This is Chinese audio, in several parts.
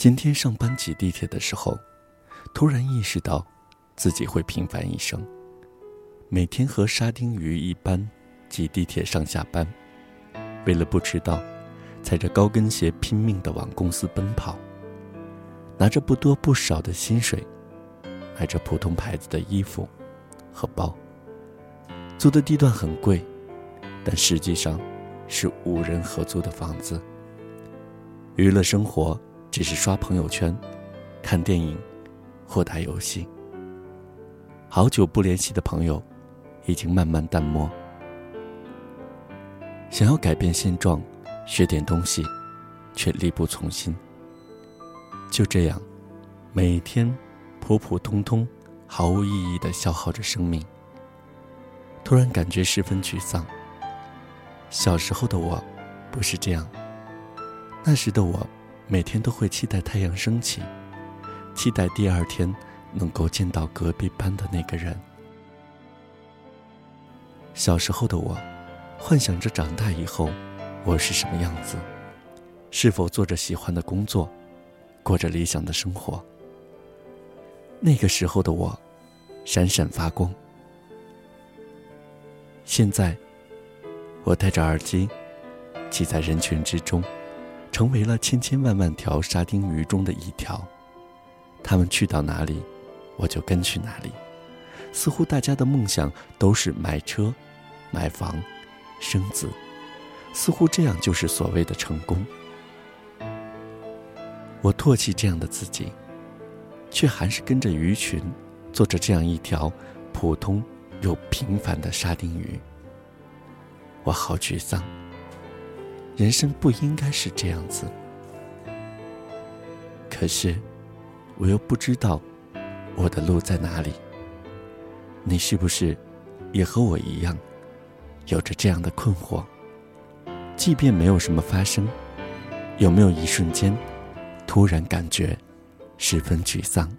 今天上班挤地铁的时候，突然意识到，自己会平凡一生。每天和沙丁鱼一般，挤地铁上下班，为了不迟到，踩着高跟鞋拼命地往公司奔跑。拿着不多不少的薪水，买着普通牌子的衣服和包。租的地段很贵，但实际上是五人合租的房子。娱乐生活。只是刷朋友圈、看电影或打游戏。好久不联系的朋友，已经慢慢淡漠。想要改变现状，学点东西，却力不从心。就这样，每天普普通通、毫无意义的消耗着生命。突然感觉十分沮丧。小时候的我，不是这样。那时的我。每天都会期待太阳升起，期待第二天能够见到隔壁班的那个人。小时候的我，幻想着长大以后我是什么样子，是否做着喜欢的工作，过着理想的生活。那个时候的我，闪闪发光。现在，我戴着耳机，挤在人群之中。成为了千千万万条沙丁鱼中的一条，他们去到哪里，我就跟去哪里。似乎大家的梦想都是买车、买房、生子，似乎这样就是所谓的成功。我唾弃这样的自己，却还是跟着鱼群，做着这样一条普通又平凡的沙丁鱼。我好沮丧。人生不应该是这样子，可是我又不知道我的路在哪里。你是不是也和我一样，有着这样的困惑？即便没有什么发生，有没有一瞬间突然感觉十分沮丧？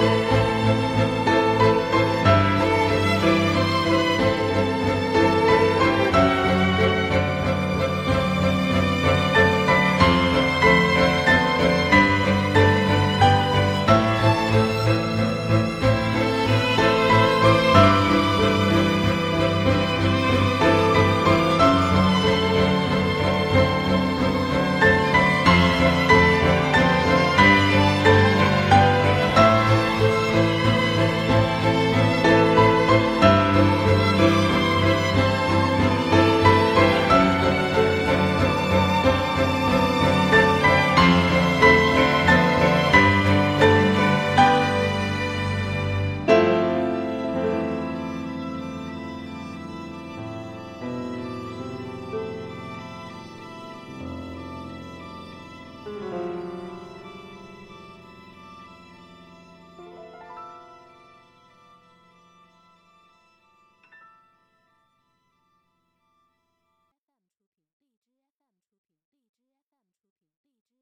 you